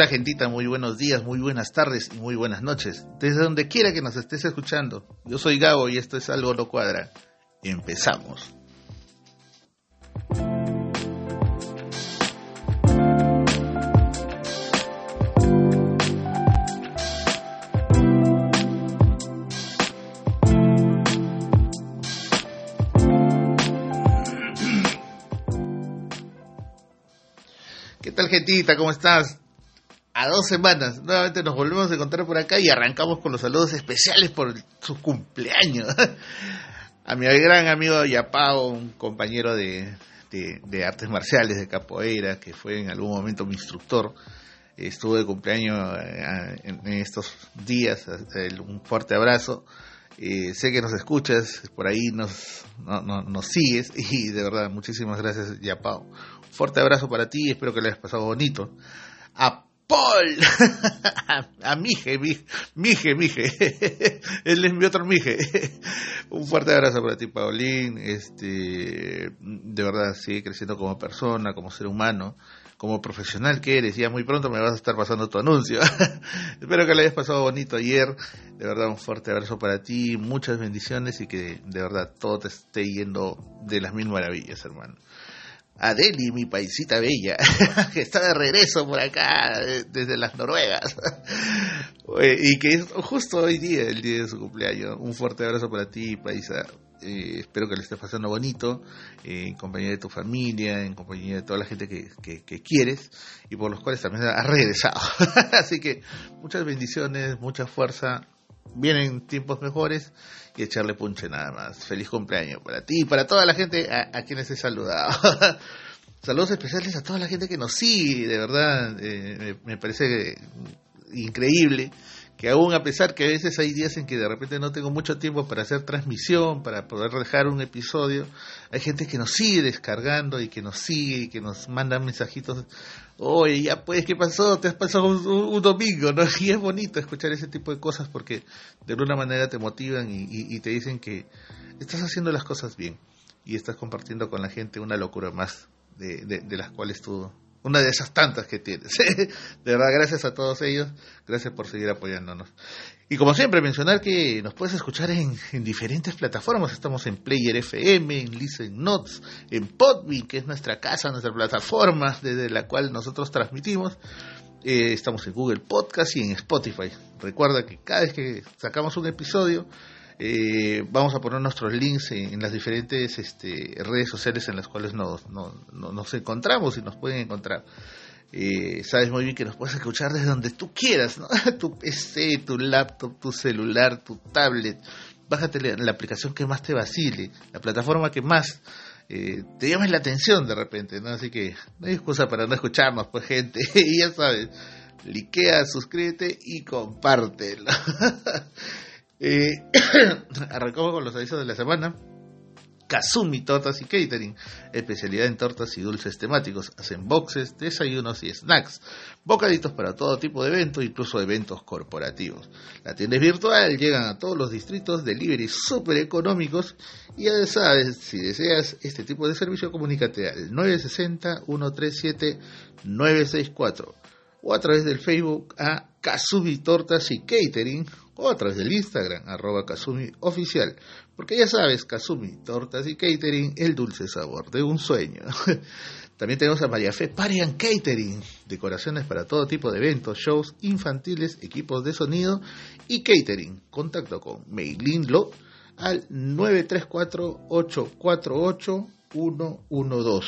Hola gentita, muy buenos días, muy buenas tardes y muy buenas noches. Desde donde quiera que nos estés escuchando. Yo soy Gabo y esto es Algo No Cuadra. Empezamos. ¿Qué tal gentita? ¿Cómo estás? A dos semanas. Nuevamente nos volvemos a encontrar por acá y arrancamos con los saludos especiales por su cumpleaños. a mi gran amigo Yapao, un compañero de, de, artes marciales, de capoeira, que fue en algún momento mi instructor. Estuvo de cumpleaños eh, en, estos días. Un fuerte abrazo. Eh, sé que nos escuchas, por ahí nos, nos sigues y de verdad muchísimas gracias Yapao. Fuerte abrazo para ti, espero que le hayas pasado bonito. Paul. a, Mije, Mije, Mije. Él es mi otro Mije. Un fuerte abrazo para ti, Paulín. Este, de verdad, sigue creciendo como persona, como ser humano, como profesional que eres. Ya muy pronto me vas a estar pasando tu anuncio. Espero que le hayas pasado bonito ayer. De verdad, un fuerte abrazo para ti. Muchas bendiciones y que de verdad todo te esté yendo de las mil maravillas, hermano. Adeli, mi paisita bella, que está de regreso por acá desde las Noruegas. y que es justo hoy día, el día de su cumpleaños. Un fuerte abrazo para ti, paisa. Eh, espero que le estés pasando bonito, eh, en compañía de tu familia, en compañía de toda la gente que, que quieres y por los cuales también has regresado. Así que muchas bendiciones, mucha fuerza. Vienen tiempos mejores y echarle punche nada más. Feliz cumpleaños para ti y para toda la gente a, quienes he saludado. Saludos especiales a toda la gente que nos sigue, de verdad, eh, me, parece increíble que aún a pesar que a veces hay días en que de repente no tengo mucho tiempo para hacer transmisión, para poder dejar un episodio, hay gente que nos sigue descargando y que nos sigue y que nos manda mensajitos, oye, ya pues, ¿qué pasó? Te has pasado un, domingo, ¿no? Y es bonito escuchar ese tipo de cosas porque de alguna manera te motivan y, te dicen que estás haciendo las cosas bien y estás compartiendo con la gente una locura más de, de las cuales tú una de esas tantas que tienes. de verdad, gracias a todos ellos, gracias por seguir apoyándonos. Y como siempre, mencionar que nos puedes escuchar en, diferentes plataformas. Estamos en Player FM, en Listen Notes, en Podbean, que es nuestra casa, nuestra plataforma desde la cual nosotros transmitimos. Eh, estamos en Google Podcast y en Spotify. Recuerda que cada vez que sacamos un episodio, eh, vamos a poner nuestros links en, las diferentes este, redes sociales en las cuales nos, nos encontramos y nos pueden encontrar. Eh, sabes muy bien que nos puedes escuchar desde donde tú quieras, ¿no? tu PC, tu laptop, tu celular, tu tablet. Bájate la, aplicación que más te vacile, la plataforma que más eh, te llame la atención de repente, ¿no? Así que no hay excusa para no escucharnos, pues gente. ya sabes, likea, suscríbete y compártelo. Eh, arrancamos con los avisos de la semana. Kazumi Tortas y Catering, especialidad en tortas y dulces temáticos. Hacen boxes, desayunos y snacks, bocaditos para todo tipo de eventos, incluso eventos corporativos. La tienda es virtual, llegan a todos los distritos, delivery súper económicos y ya si deseas este tipo de servicio, comunícate al 960-137-964 o a través del Facebook a Kazumi Tortas y Catering o a través del Instagram, arroba Kazumi Oficial. Porque ya sabes, Kazumi, tortas y catering, el dulce sabor de un sueño. También tenemos a María Fe Parian Catering, decoraciones para todo tipo de eventos, shows infantiles, equipos de sonido y catering. Contacto con Meilin Lo al 934-848-112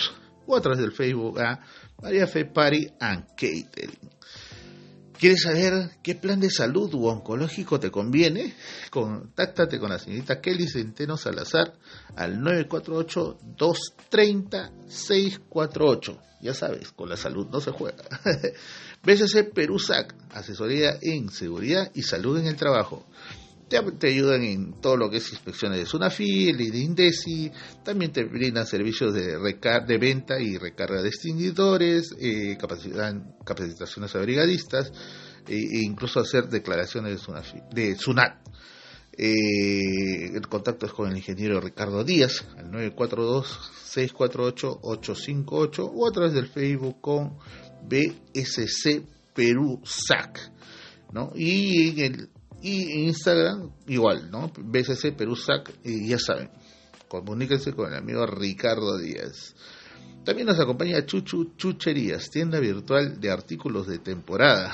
o a través del Facebook a María Fe Party and Catering. ¿Quieres saber qué plan de salud u oncológico te conviene? Contáctate con la señorita Kelly Centeno Salazar al 948-230-648. Ya sabes, con la salud no se juega. BCC Perusac, asesoría en seguridad y salud en el trabajo te, ayudan en todo lo que es inspecciones de Sunafil y de Indesi, también te brindan servicios de, venta y recarga de extinguidores, eh, capacitaciones a brigadistas e, e incluso hacer declaraciones de, Sunafil, SUNAT. Eh, el contacto es con el ingeniero Ricardo Díaz al 942-648-858 o a través del Facebook con BSC Perusac, ¿no? Y en, el, y Instagram igual, ¿no? BCC Perusac, y ya saben, comuníquense con el amigo Ricardo Díaz. También nos acompaña Chuchu Chucherías, tienda virtual de artículos de temporada.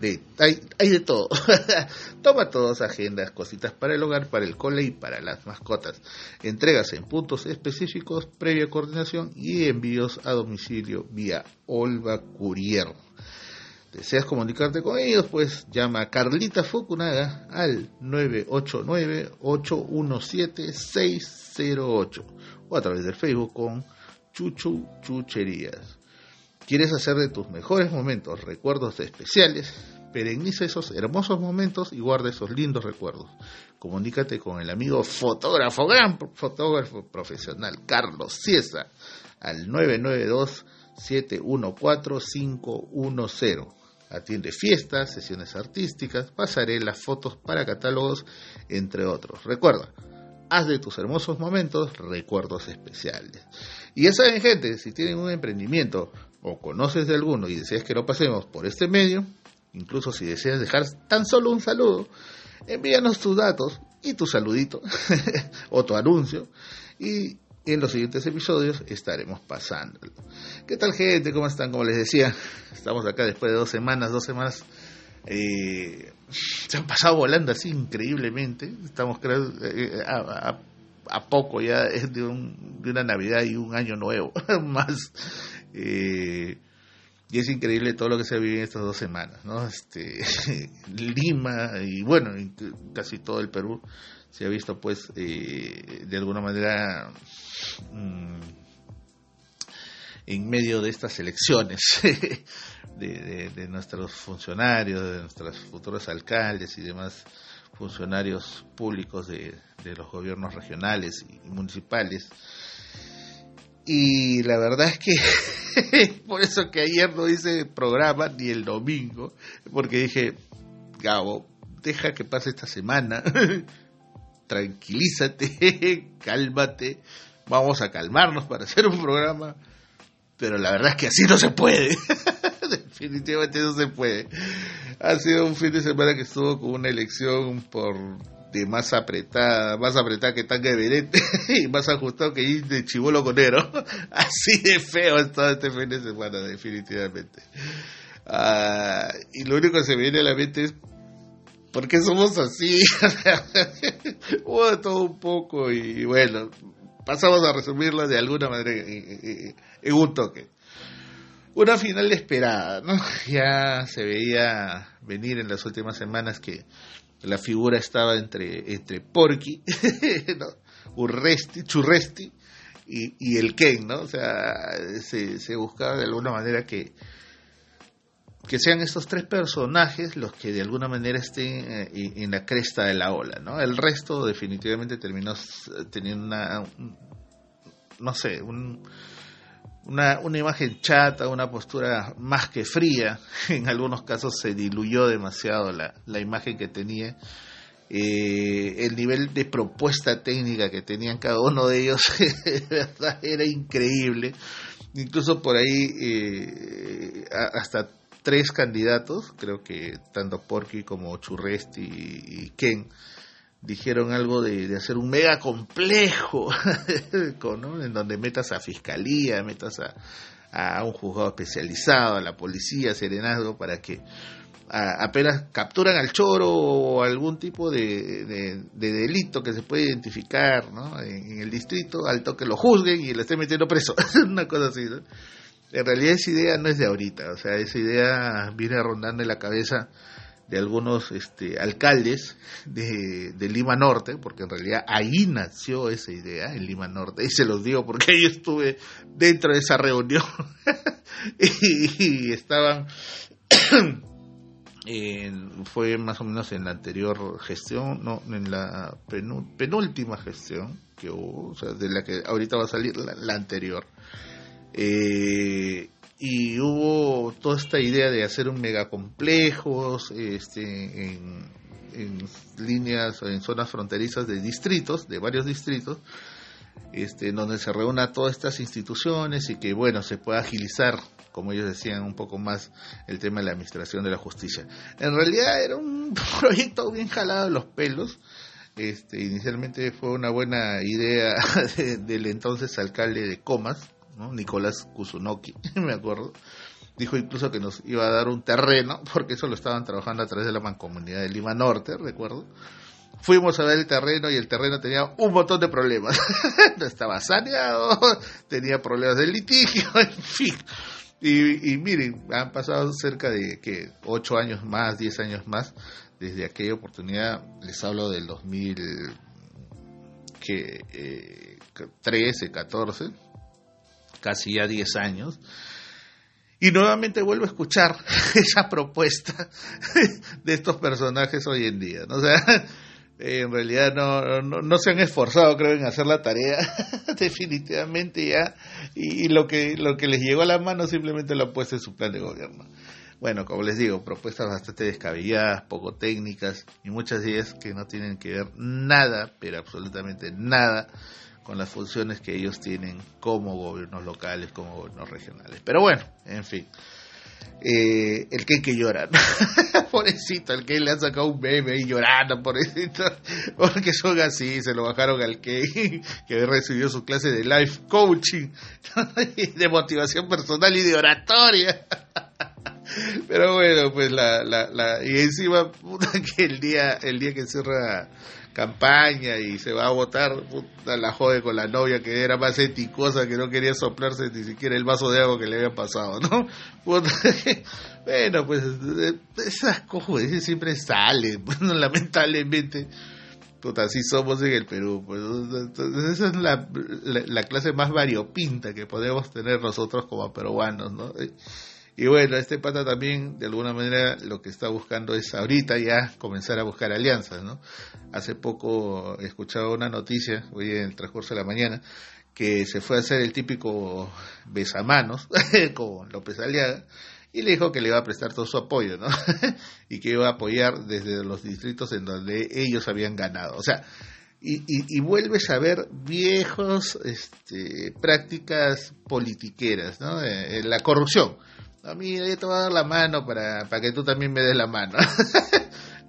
De, hay, hay de todo. Toma todas agendas, cositas para el hogar, para el cole y para las mascotas. Entregas en puntos específicos, previa coordinación y envíos a domicilio vía Olva Courier. ¿Deseas comunicarte con ellos? Pues llama a Carlita Fukunaga al 989-817-608 o a través del Facebook con Chuchu Chucherías. ¿Quieres hacer de tus mejores momentos recuerdos especiales? Pereniza esos hermosos momentos y guarda esos lindos recuerdos. Comunícate con el amigo fotógrafo, gran fotógrafo profesional, Carlos Ciesa, al 992-714-510. Atiende fiestas, sesiones artísticas, pasarelas, fotos para catálogos, entre otros. Recuerda, haz de tus hermosos momentos recuerdos especiales. Y ya saben, gente, si tienen un emprendimiento o conoces de alguno y deseas que lo pasemos por este medio, incluso si deseas dejar tan solo un saludo, envíanos tus datos y tu saludito o tu anuncio y en los siguientes episodios estaremos pasándolo. ¿Qué tal gente? ¿Cómo están? Como les decía, estamos acá después de dos semanas, dos semanas eh, se han pasado volando así increíblemente. Estamos creo eh, a, poco ya es de, un, de una Navidad y un año nuevo más. Eh, y es increíble todo lo que se ha vivido en estas dos semanas, ¿no? Este, Lima y bueno, casi todo el Perú se ha visto pues eh, de alguna manera mm, en medio de estas elecciones de, de, nuestros funcionarios, de nuestros futuros alcaldes y demás funcionarios públicos de, los gobiernos regionales y municipales. Y la verdad es que por eso que ayer no hice programa ni el domingo, porque dije, Gabo, deja que pase esta semana, tranquilízate, cálmate, vamos a calmarnos para hacer un programa, pero la verdad es que así no se puede. definitivamente no se puede. Ha sido un fin de semana que estuvo con una elección por de más apretada, más apretada que tanga de y más ajustado que ir de chivolo conero. Así de feo estado este fin de semana, definitivamente. Ah, y lo único que se me viene a la mente es ¿por qué somos así? Hubo todo un poco y bueno, pasamos a resumirlo de alguna manera en un toque una final esperada, ¿no? Ya se veía venir en las últimas semanas que la figura estaba entre, entre Porky. Urresti, Churresti y, y, el Ken, ¿no? O sea, se, se buscaba de alguna manera que, que sean estos tres personajes los que de alguna manera estén eh, en la cresta de la ola, ¿no? El resto definitivamente terminó teniendo una, no sé, un, una, una imagen chata, una postura más que fría. En algunos casos se diluyó demasiado la, la imagen que tenía. Eh, el nivel de propuesta técnica que tenían cada uno de ellos era increíble. Incluso por ahí eh, hasta tres candidatos, creo que tanto Porky como Churresti y Ken, dijeron algo de, hacer un mega complejo, en donde metas a fiscalía, metas a, a, un juzgado especializado, a la policía, serenazgo, para que apenas capturan al choro o algún tipo de, de, delito que se puede identificar ¿no? en, el distrito, al toque lo juzguen y le estén metiendo preso, una cosa así. ¿no? En realidad esa idea no es de ahorita, o sea, esa idea viene rondando en la cabeza de algunos este, alcaldes de, Lima Norte, porque en realidad ahí nació esa idea, en Lima Norte, y se los digo porque ahí estuve dentro de esa reunión y, estaban, fue más o menos en la anterior gestión, no, en la penúltima gestión que hubo, o sea, de la que ahorita va a salir la, la anterior. Eh, y hubo toda esta idea de hacer un megacomplejos este, en, en líneas en zonas fronterizas de distritos, de varios distritos, este, donde se reúna todas estas instituciones y que, bueno, se pueda agilizar, como ellos decían, un poco más el tema de la administración de la justicia. En realidad era un proyecto bien jalado de los pelos. Este, inicialmente fue una buena idea del entonces alcalde de Comas, Nicolás Kusunoki, me acuerdo. Dijo incluso que nos iba a dar un terreno, porque eso lo estaban trabajando a través de la mancomunidad de Lima Norte, recuerdo Fuimos a ver el terreno y el terreno tenía un montón de problemas. no estaba saneado, tenía problemas de litigio, en fin. Y, miren, han pasado cerca de que ocho años más, diez años más desde aquella oportunidad. Les hablo del 2013, eh, 14, casi ya diez años. Y nuevamente vuelvo a escuchar esa propuesta de estos personajes hoy en día. ¿no? O en realidad no, no, se han esforzado, creo, en hacer la tarea, definitivamente ya, y, lo, que, lo que les llegó a la mano simplemente lo han puesto en su plan de gobierno. Bueno, como les digo, propuestas bastante descabelladas, poco técnicas, y muchas de ellas que no tienen que ver nada, pero absolutamente nada, con las funciones que ellos tienen como gobiernos locales, como gobiernos regionales. Pero bueno, en fin eh, el que que llora, pobrecito, el que le ha sacado un bebé y llorando, pobrecito, porque son así, se lo bajaron al que que recibió su clase de life coaching, de motivación personal y de oratoria. Pero bueno, pues la, la, la y encima que el día, el día que cierra campaña y se va a votar, puta, la jode con la novia que era más eticosa, que no quería soplarse ni siquiera el vaso de agua que le había pasado, ¿no? bueno, pues esas cosas siempre salen, bueno, lamentablemente. Puta, así somos en el Perú. Pues, esa es la, la clase más variopinta que podemos tener nosotros como peruanos, ¿no? Y bueno, este pata también, de alguna manera, lo que está buscando es ahorita ya comenzar a buscar alianzas, ¿no? Hace poco escuchaba una noticia, hoy en el transcurso de la mañana, que se fue a hacer el típico besamanos con López Aliaga y le dijo que le iba a prestar todo su apoyo, ¿no? y que iba a apoyar desde los distritos en donde ellos habían ganado. O sea, y, y, vuelves a ver viejos este, prácticas politiqueras, ¿no? Eh, la corrupción a mí yo te voy a dar la mano para, para que tú también me des la mano.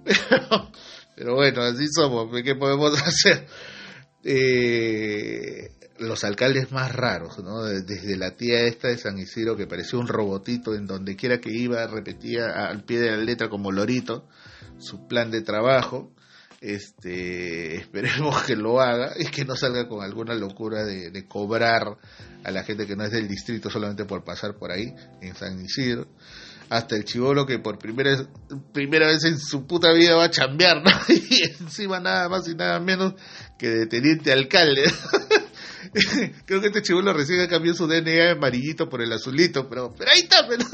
pero, bueno, así somos, ¿qué podemos hacer? Eh, los alcaldes más raros, ¿no? Desde la tía esta de San Isidro que parecía un robotito en donde quiera que iba repetía al pie de la letra como lorito su plan de trabajo este esperemos que lo haga y que no salga con alguna locura de, cobrar a la gente que no es del distrito solamente por pasar por ahí en San Isidro hasta el chivolo que por primera primera vez en su puta vida va a chambear, ¿no? Y encima nada más y nada menos que de teniente alcalde. Creo que este chivolo recién cambió su DNA amarillito por el azulito, pero, pero ahí está, pero,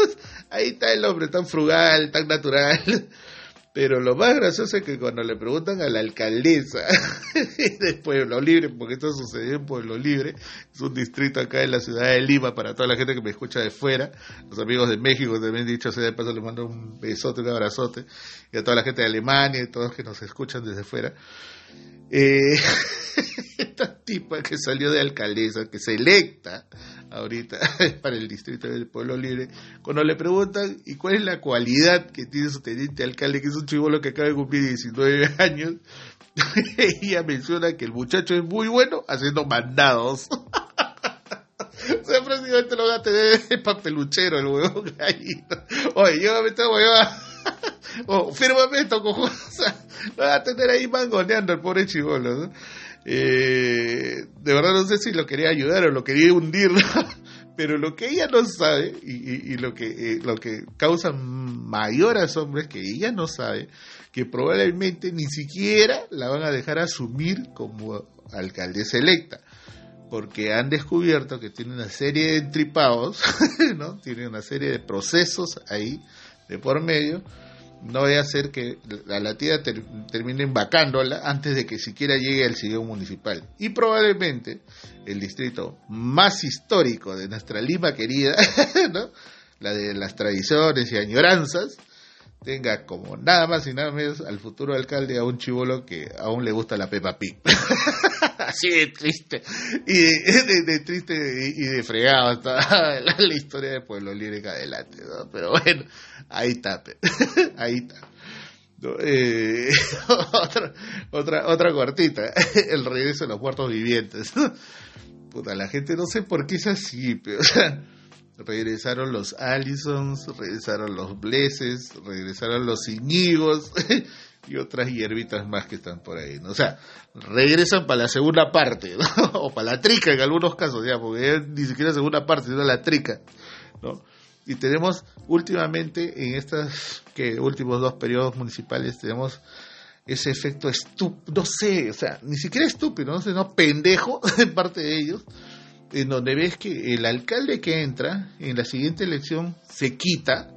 ahí está el hombre tan frugal, tan natural. Pero lo más gracioso es que cuando le preguntan a la alcaldesa de Pueblo Libre, porque esto sucedió en Pueblo Libre, es un distrito acá en la ciudad de Lima, para toda la gente que me escucha de fuera, los amigos de México también dicho sea de paso les mando un besote, un abrazote, y a toda la gente de Alemania y todos que nos escuchan desde fuera. Eh, esta tipa que salió de alcaldesa, que se electa ahorita para el distrito del Pueblo Libre, cuando le preguntan, ¿y cuál es la cualidad que tiene su teniente alcalde, que es un chivolo que acaba de cumplir 19 años? ella menciona que el muchacho es muy bueno haciendo mandados. o sea, prácticamente lo va a tener papeluchero el huevón ahí. Oye, llévame esta huevada. o fírmame esto, cojones. Lo va a tener ahí mangoneando el pobre chivolo, ¿no? Eh, de verdad no sé si lo quería ayudar o lo quería hundir, pero lo que ella no sabe y, lo, que, eh, lo que causa mayor asombro es que ella no sabe que probablemente ni siquiera la van a dejar asumir como alcaldesa electa porque han descubierto que tiene una serie de entripados, ¿no? Tiene una serie de procesos ahí de por medio no voy a hacer que la tía terminen vacándola antes de que siquiera llegue al sillón municipal. Y probablemente el distrito más histórico de nuestra Lima querida, ¿no? la de las tradiciones y añoranzas, tenga como nada más y nada menos al futuro alcalde a un chivolo que aún le gusta la Pepa Pig. Así de triste. Y de, triste y, de fregado está la, historia de Pueblo Libre adelante. Pero bueno, ahí está, ahí está. Eh, otra, otra, otra cortita, el regreso de los muertos vivientes. Puta, la gente no sé por qué es así, pero, regresaron los Allisons, regresaron los Blesses, regresaron los Iñigos y otras hierbitas más que están por ahí. ¿no? O sea, regresan para la segunda parte, o para la trica en algunos casos, ya, porque ni siquiera segunda parte, sino la trica. ¿no? Y tenemos últimamente, en estos que últimos dos periodos municipales, tenemos ese efecto estúpido, no sé, o sea, ni siquiera estúpido, no sé, no pendejo en parte de ellos, en donde ves que el alcalde que entra en la siguiente elección se quita,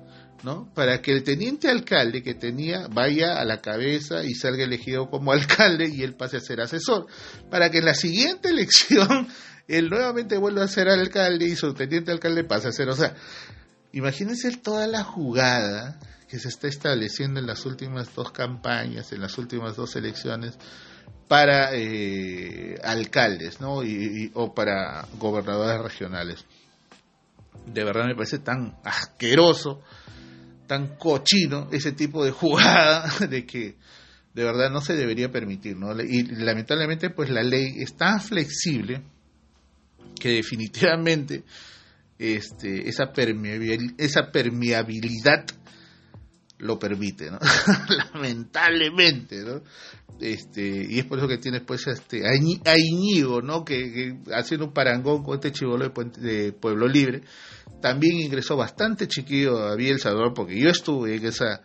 ¿no? Para que el teniente alcalde que tenía vaya a la cabeza y salga elegido como alcalde y él pase a ser asesor. Para que en la siguiente elección él nuevamente vuelva a ser alcalde y su teniente alcalde pase a ser, o sea, imagínense toda la jugada que se está estableciendo en las últimas dos campañas, en las últimas dos elecciones, para eh, alcaldes ¿no? Y, o para gobernadores regionales. De verdad me parece tan asqueroso, tan cochino ese tipo de jugada de que de verdad no se debería permitir. ¿no? Y lamentablemente pues la ley es tan flexible que definitivamente este, esa, permeabilidad, esa permeabilidad lo permite, ¿no? Lamentablemente, ¿no? Este, y es por eso que tienes pues este a Iñigo, ¿no? Que, haciendo un parangón con este chivolo de, Pueblo Libre, también ingresó bastante chiquillo a Villa El Salvador, porque yo estuve en esa,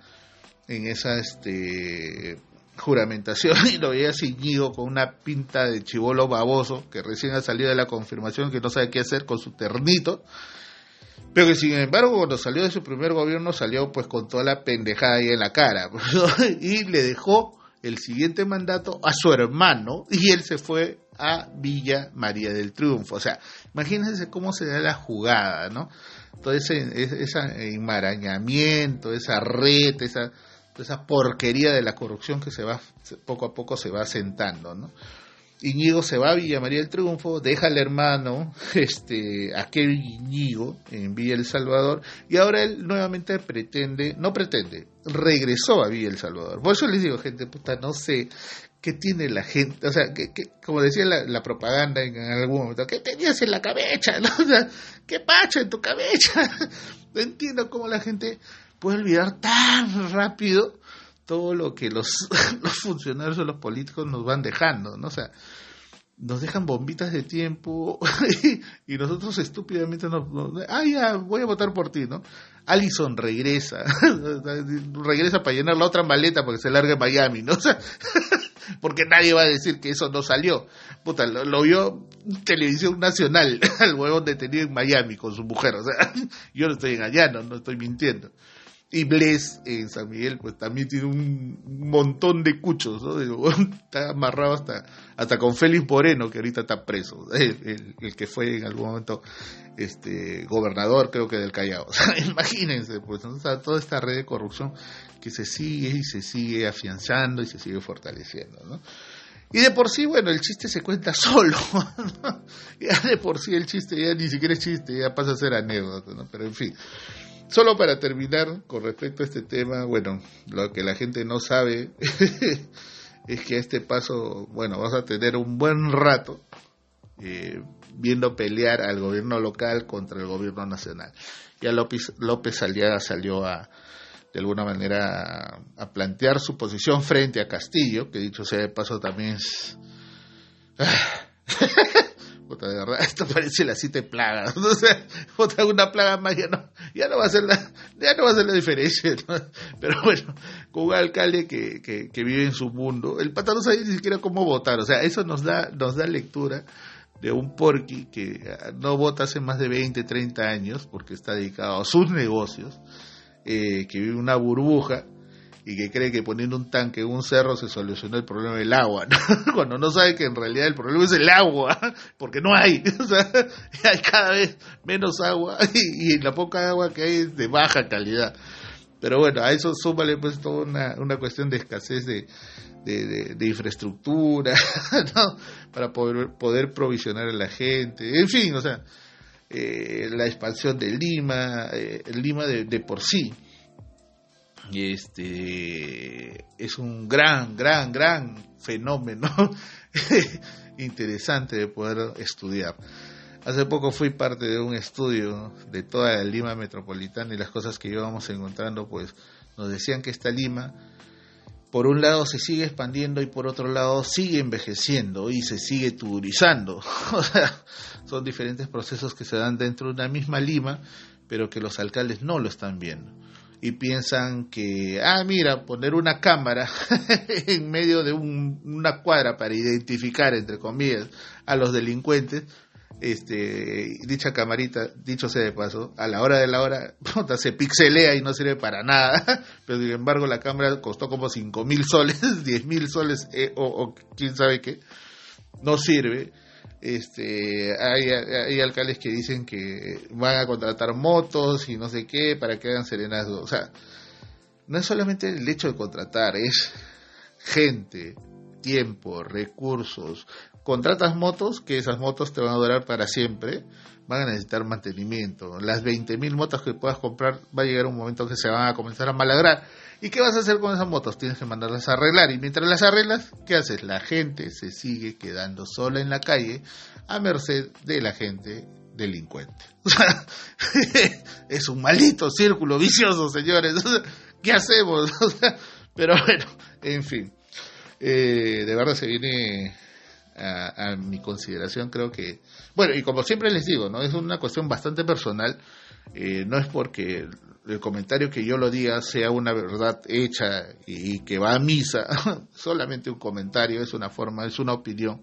en esa este juramentación y lo veía Iñigo con una pinta de chivolo baboso que recién ha salido de la confirmación que no sabe qué hacer con su ternito. Pero que sin embargo cuando salió de su primer gobierno salió pues con toda la pendejada ahí en la cara y le dejó el siguiente mandato a su hermano y él se fue a Villa María del Triunfo. O sea, imagínense cómo se da la jugada, ¿no? Todo ese, ese enmarañamiento, esa red, esa, esa porquería de la corrupción que se va poco a poco se va asentando, ¿no? Iñigo se va a Villa María del Triunfo, deja al hermano, este, aquel Iñigo en Villa El Salvador, y ahora él nuevamente pretende, no pretende, regresó a Villa El Salvador. Por eso les digo, gente puta, no sé qué tiene la gente, o sea, que, como decía la, propaganda en, algún momento, ¿qué tenías en la cabeza? ¿qué pacho en tu cabeza? No entiendo cómo la gente puede olvidar tan rápido todo lo que los, los funcionarios o los políticos nos van dejando, ¿no? O sea, nos dejan bombitas de tiempo y, nosotros estúpidamente nos, ah, ya, voy a votar por ti, ¿no? Allison regresa, regresa para llenar la otra maleta porque se larga en Miami, ¿no? O sea, porque nadie va a decir que eso no salió. Puta, lo, vio televisión nacional, al huevón detenido en Miami con su mujer, o sea, yo no estoy engañando, no estoy mintiendo. Y Bless en San Miguel, pues también tiene un montón de cuchos, ¿no? Está amarrado hasta, hasta con Félix Moreno, que ahorita está preso, el, que fue en algún momento este gobernador, creo que del Callao. O sea, imagínense, pues, toda esta red de corrupción que se sigue y se sigue afianzando y se sigue fortaleciendo, ¿no? Y de por sí, bueno, el chiste se cuenta solo. ya de por sí el chiste ya ni siquiera es chiste, ya pasa a ser anécdota, ¿no? Pero en fin. Solo para terminar con respecto a este tema, bueno, lo que la gente no sabe es que a este paso, bueno, vas a tener un buen rato eh, viendo pelear al gobierno local contra el gobierno nacional. Ya López, López Aliaga salió a, de alguna manera, a, plantear su posición frente a Castillo, que dicho sea de paso también es... Puta, de verdad, esto parece la siete plagas. O sea, otra una plaga más ya no, ya no va a ser la, ya no va a ser la diferencia. Pero bueno, con un alcalde que, que, vive en su mundo, el pata no sabe ni siquiera cómo votar. O sea, eso nos da, nos da lectura de un porqui que no vota hace más de 20, 30 años porque está dedicado a sus negocios, eh, que vive una burbuja y que cree que poniendo un tanque en un cerro se solucionó el problema del agua, cuando no sabe que en realidad el problema es el agua, porque no hay, o sea, hay cada vez menos agua y, la poca agua que hay es de baja calidad. Pero bueno, a eso súmale pues toda una, una cuestión de escasez de, de, infraestructura. Para poder, poder provisionar a la gente, en fin, o sea, eh, la expansión de Lima, eh, Lima de, de por sí, y este es un gran, gran, gran fenómeno interesante de poder estudiar. Hace poco fui parte de un estudio de toda la Lima metropolitana y las cosas que íbamos encontrando, pues nos decían que esta Lima, por un lado se sigue expandiendo y por otro lado sigue envejeciendo y se sigue turizando. o sea, son diferentes procesos que se dan dentro de una misma Lima, pero que los alcaldes no lo están viendo y piensan que, ah, mira, poner una cámara en medio de una cuadra para identificar, entre comillas, a los delincuentes, este, dicha camarita, dicho sea de paso, a la hora de la hora, se pixelea y no sirve para nada, pero sin embargo la cámara costó como cinco mil soles, diez mil soles eh, o quién sabe qué, no sirve este hay, hay, alcaldes que dicen que van a contratar motos y no sé qué para que hagan serenazgo. O sea, no es solamente el hecho de contratar, es gente, tiempo, recursos. Contratas motos, que esas motos te van a durar para siempre, van a necesitar mantenimiento. Las 20.000 motos que puedas comprar va a llegar un momento que se van a comenzar a malagrar ¿Y qué vas a hacer con esas motos? Tienes que mandarlas a arreglar. Y mientras las arreglas, ¿qué haces? La gente se sigue quedando sola en la calle a merced de la gente delincuente. es un maldito círculo vicioso, señores. ¿Qué hacemos? pero bueno, en fin. Eh, de verdad se viene a, a, mi consideración, creo que... Bueno, y como siempre les digo, ¿no? Es una cuestión bastante personal. Eh, no es porque el comentario que yo lo diga sea una verdad hecha y, que va a misa, solamente un comentario, es una forma, es una opinión,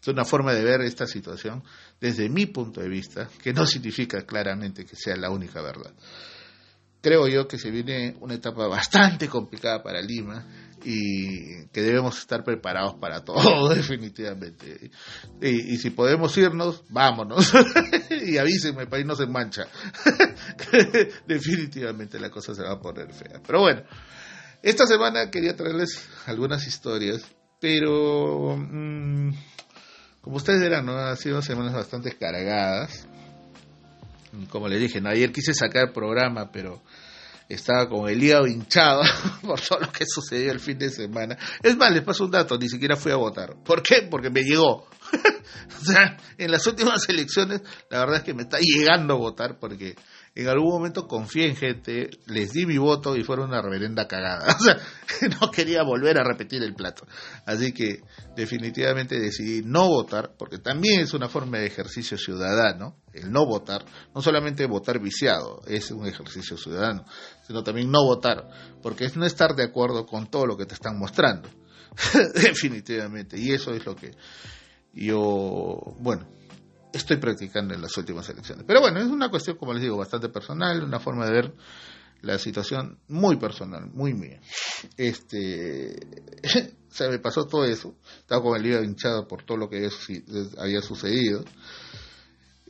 es una forma de ver esta situación desde mi punto de vista, que no significa claramente que sea la única verdad. Creo yo que se viene una etapa bastante complicada para Lima y que debemos estar preparados para todo, definitivamente. Y, si podemos irnos, vámonos. y avísenme para irnos en mancha. definitivamente la cosa se va a poner fea. Pero bueno, esta semana quería traerles algunas historias, pero mm, como ustedes verán, ¿no? han sido semanas bastante cargadas. Como les dije, ¿no? ayer quise sacar programa, pero estaba con el hígado hinchado por todo lo que sucedió el fin de semana. Es más, les paso un dato, ni siquiera fui a votar. ¿Por qué? Porque me llegó. o sea, en las últimas elecciones, la verdad es que me está llegando a votar porque en algún momento confié en gente, les di mi voto y fueron una reverenda cagada. O sea, no quería volver a repetir el plato. Así que definitivamente decidí no votar, porque también es una forma de ejercicio ciudadano, el no votar, no solamente votar viciado, es un ejercicio ciudadano, sino también no votar, porque es no estar de acuerdo con todo lo que te están mostrando. definitivamente. Y eso es lo que yo, bueno, estoy practicando en las últimas elecciones. Pero bueno, es una cuestión, como les digo, bastante personal, una forma de ver la situación muy personal, muy mía. Este, se me pasó todo eso, estaba con el hígado hinchado por todo lo que había sucedido.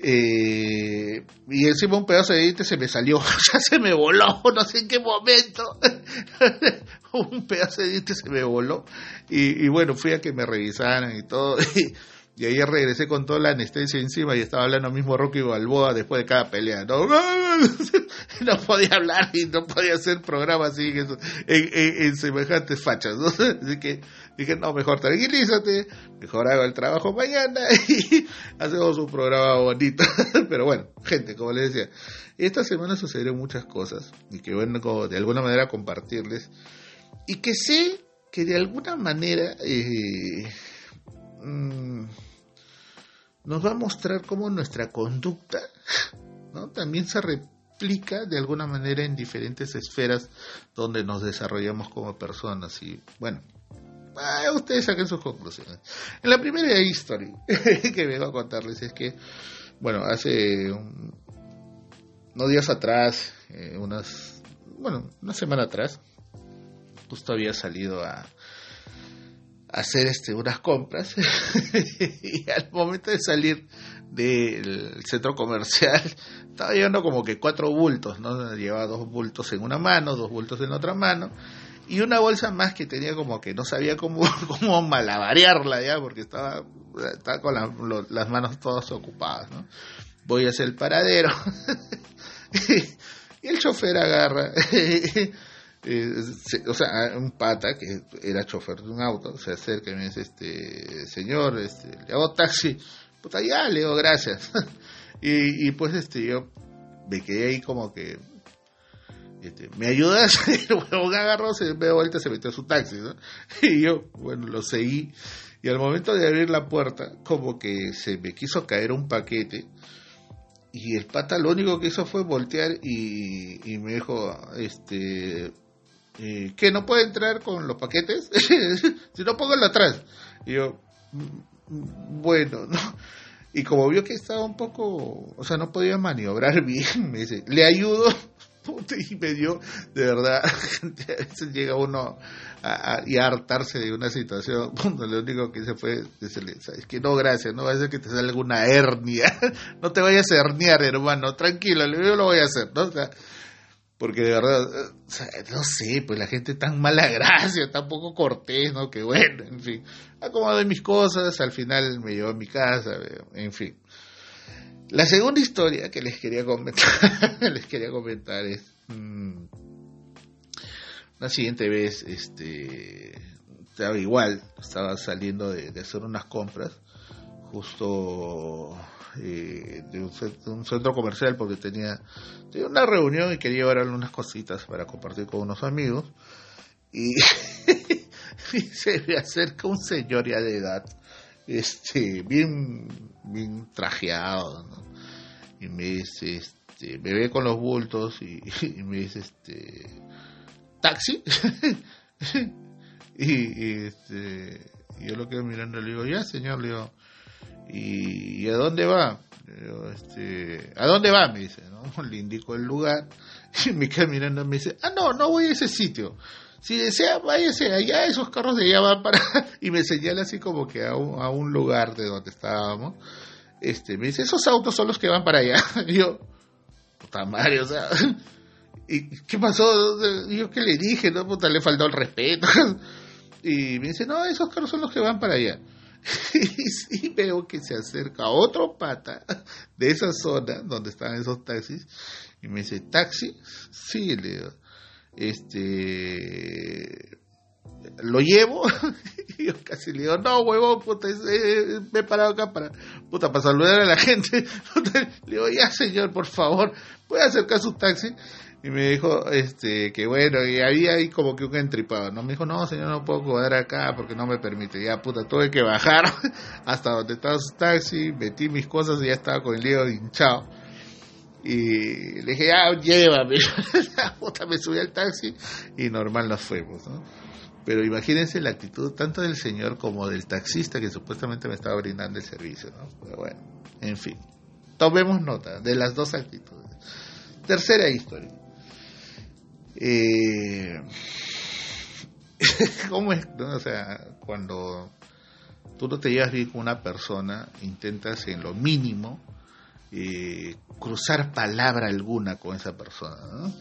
Eh, y encima un pedazo de diente se me salió, ya se me voló, no sé en qué momento. un pedazo de diente se me voló. Y, y, bueno, fui a que me revisaran y todo. Y, y ahí regresé con toda la anestesia encima y estaba hablando mismo Rocky Balboa después de cada pelea. No, no podía hablar y no podía hacer programa así en, en, semejantes fachas. Así que dije, no, mejor tranquilízate, mejor hago el trabajo mañana y hacemos un programa bonito. Pero bueno, gente, como les decía, esta semana sucedieron muchas cosas y que bueno, de alguna manera compartirles. Y que sé que de alguna manera... Eh, mm, nos va a mostrar cómo nuestra conducta ¿no? también se replica de alguna manera en diferentes esferas donde nos desarrollamos como personas. Y bueno, ah, ustedes saquen sus conclusiones. En la primera historia que vengo a contarles es que, bueno, hace unos días atrás, eh, unas, bueno, una semana atrás, justo había salido a, hacer este unas compras y al momento de salir del centro comercial, estaba llevando como que cuatro bultos, ¿no? Llevaba dos bultos en una mano, dos bultos en otra mano, y una bolsa más que tenía como que no sabía cómo, cómo malabarearla ya, porque estaba, estaba con las manos todas ocupadas, ¿no? Voy a hacer el paradero. y el chofer agarra Eh, o sea, un pata que era chofer de un auto, se acerca y me dice, este, señor, este, le hago taxi, puta, ya, le digo, gracias. y, pues, este, yo me quedé ahí como que, este, ¿me ayudas? el huevón agarró, se me vuelta, se metió a su taxi, ¿no? Y yo, bueno, lo seguí, y al momento de abrir la puerta, como que se me quiso caer un paquete, y el pata lo único que hizo fue voltear y, y me dijo, este, eh, que no puede entrar con los paquetes, si no póngalo atrás. Y yo, mm, bueno, ¿no? Y como vio que estaba un poco, o sea, no podía maniobrar bien, me dice, ¿le ayudo? Y me dio, de verdad, a veces llega uno a, y a hartarse de una situación donde lo único que hice fue decirle, es que no, gracias, no va a ser que te salga una hernia, no te vayas a herniar, hermano, tranquilo, yo lo voy a hacer, ¿no? O sea, porque de verdad, no sé, pues la gente tan mala gracia, tan poco cortés, ¿no? Que bueno, en fin, acomodé mis cosas, al final me llevó a mi casa, en fin. La segunda historia que les quería comentar, les quería comentar es mmm, la siguiente vez, este, estaba igual, estaba saliendo de hacer unas compras, justo eh, de, un, centro comercial porque tenía, una reunión y quería llevar unas cositas para compartir con unos amigos. Y, se me acerca un señor ya de edad, este, bien, bien trajeado, y me dice, este, me ve con los bultos y, me dice, este, taxi. y, este, yo lo quedo mirando, le digo, ya señor, le digo, ¿Y, a dónde va? Este, ¿A dónde va? Me dice, ¿no? Le indico el lugar y mirando y me dice, ah, no, no voy a ese sitio. Si desea, váyase allá, esos carros de allá van para... Y me señala así como que a un, a un lugar de donde estábamos. Este, me dice, esos autos son los que van para allá. Y yo, puta madre, o sea... ¿Y qué pasó? Yo, ¿qué le dije? No, puta, le faltó el respeto. Y me dice, no, esos carros son los que van para allá. y sí veo que se acerca otro pata de esa zona donde están esos taxis y me dice, ¿taxi? Sí, le digo, este, lo llevo y yo casi le digo, no, huevón, puta, me he parado acá para, puta, para saludar a la gente. le digo, ya señor, por favor, puede acercar su taxi y me dijo este que bueno y había ahí como que un entripado no me dijo no señor no puedo quedar acá porque no me permite ya puta tuve que bajar hasta donde estaba su taxi metí mis cosas y ya estaba con el lío hinchado. Y le dije ya llévame puta me subí al taxi y normal nos fuimos ¿no? pero imagínense la actitud tanto del señor como del taxista que supuestamente me estaba brindando el servicio ¿no? pero bueno en fin. Tomemos nota de las dos actitudes. Tercera historia eh, ¿Cómo es? O sea, cuando tú no te llevas bien con una persona, intentas en lo mínimo eh, cruzar palabra alguna con esa persona. ¿no?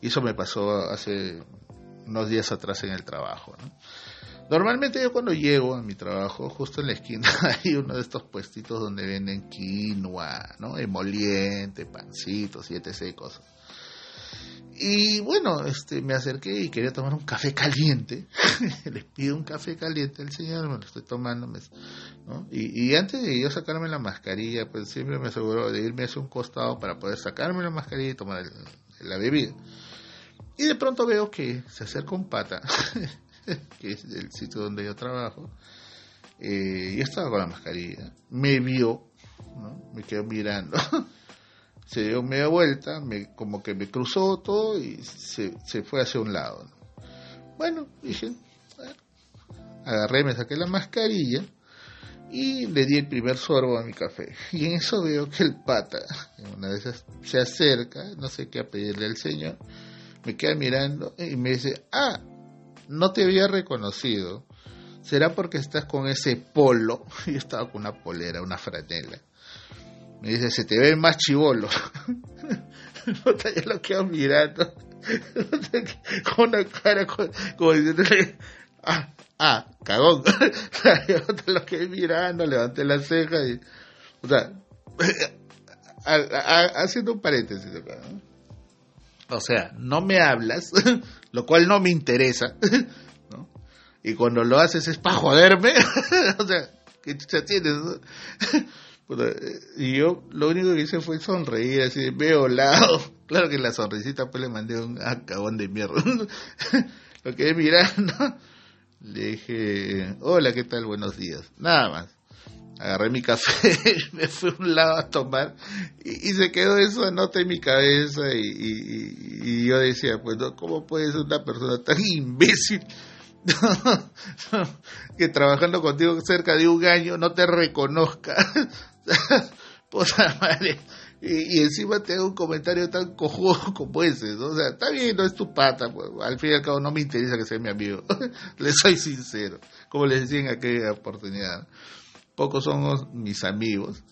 Eso me pasó hace unos días atrás en el trabajo. ¿no? Normalmente yo cuando llego a mi trabajo, justo en la esquina hay uno de estos puestitos donde venden quinoa, ¿no? emoliente, pancitos y etc. cosas. Y bueno, este, me acerqué y quería tomar un café caliente. Les pido un café caliente al señor, me lo estoy tomando. ¿no? y, y, antes de yo sacarme la mascarilla, pues siempre me aseguró de irme hacia un costado para poder sacarme la mascarilla y tomar la bebida. Y de pronto veo que se acerca un pata, que es el sitio donde yo trabajo. Eh, yo estaba con la mascarilla, me vio, ¿no? me quedó mirando. se dio media vuelta, me, como que me cruzó todo y se, fue hacia un lado. Bueno, dije, agarré, me saqué la mascarilla y le di el primer sorbo a mi café. Y en eso veo que el pata, una de esas, se acerca, no sé qué a pedirle al señor, me queda mirando y me dice, ah, no te había reconocido. ¿Será porque estás con ese polo? Yo estaba con una polera, una franela Me dice, se te ve más chivolo. yo lo quedo mirando. con una cara como diciéndole, ah, ah, cagón. yo lo quedé mirando, levanté la ceja o sea, haciendo un paréntesis acá, O sea, no me hablas, lo cual no me interesa, ¿no? Y cuando lo haces es para joderme, o sea, que te tienes, y yo lo único que hice fue sonreír, así, veo lado. Claro que la sonrisita pues le mandé un acabón de mierda. lo quedé mirando. Le dije, hola, ¿qué tal? Buenos días. Nada más. Agarré mi café, me fui a un lado a tomar y, se quedó eso nota en mi cabeza y, y, yo decía, pues, ¿cómo puede ser una persona tan imbécil que trabajando contigo cerca de un año no te reconozca madre. Y, encima te hago un comentario tan cojudo como ese, O sea, está bien, no es tu pata, pues, al fin y al cabo no me interesa que sea mi amigo, le soy sincero, como les decía en aquella oportunidad. Pocos son mis amigos,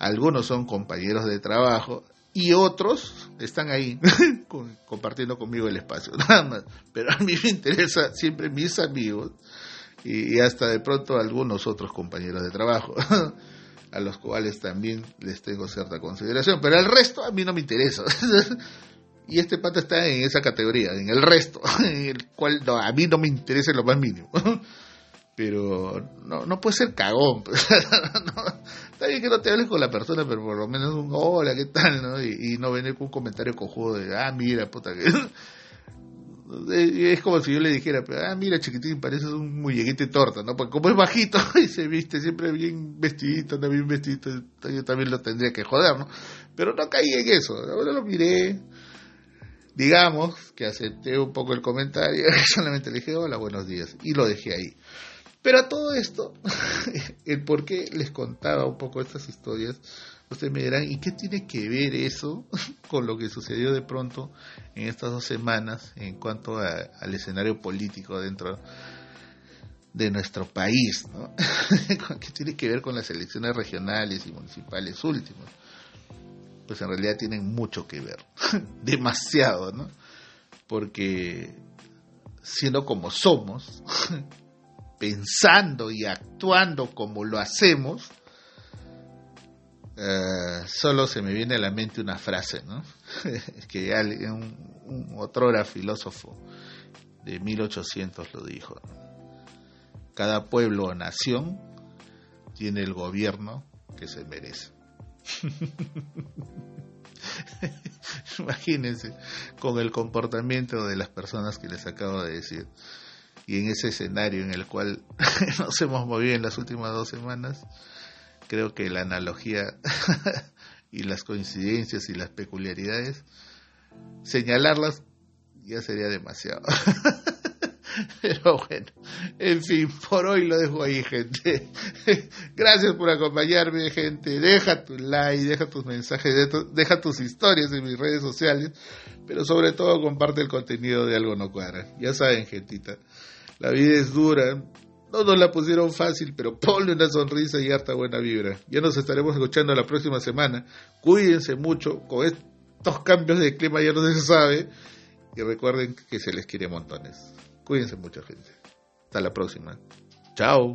algunos son compañeros de trabajo y otros están ahí compartiendo conmigo el espacio, nada más. Pero a mí me interesa siempre mis amigos y hasta de pronto algunos otros compañeros de trabajo. A los cuales también les tengo cierta consideración, pero el resto a mí no me interesa. y este pata está en esa categoría, en el resto, en el cual a mí no me interesa lo más mínimo. pero no, no puede ser cagón. está bien que no te hables con la persona, pero por lo menos un hola, ¿qué tal? ¿no? Y, no venir con un comentario cojudo de, ah, mira, puta, que es como si yo le dijera, ah, mira, chiquitín, pareces un muñequito de torta, ¿no? Porque como es bajito y se viste siempre bien vestidito, anda bien vestidito, yo también lo tendría que joder, ¿no? Pero no caí en eso, ahora lo miré, digamos que acepté un poco el comentario, solamente le dije, hola, buenos días, y lo dejé ahí. Pero a todo esto, el por qué les contaba un poco estas historias, ustedes me dirán, ¿y qué tiene que ver eso con lo que sucedió de pronto en estas dos semanas en cuanto al escenario político dentro de nuestro país? ¿Qué tiene que ver con las elecciones regionales y municipales últimas? Pues en realidad tienen mucho que ver, demasiado, ¿no? Porque siendo como somos, pensando y actuando como lo hacemos, eh, solo se me viene a la mente una frase, ¿no? que un, un otrora filósofo de 1800 lo dijo. Cada pueblo o nación tiene el gobierno que se merece. Imagínense con el comportamiento de las personas que les acabo de decir. Y en ese escenario en el cual nos hemos movido en las últimas dos semanas, creo que la analogía y las coincidencias y las peculiaridades, señalarlas ya sería demasiado. Pero bueno, en fin, por hoy lo dejo ahí, gente. Gracias por acompañarme, gente. Deja tu like, deja tus mensajes, deja tus historias en mis redes sociales, pero sobre todo comparte el contenido de Algo No Cuadra. Ya saben, gentita, la vida es dura, no nos la pusieron fácil, pero ponle una sonrisa y harta buena vibra. Ya nos estaremos escuchando la próxima semana. Cuídense mucho. Con estos cambios de clima ya no se sabe. Y recuerden que se les quiere montones. Cuídense mucho, gente. Hasta la próxima. Chao.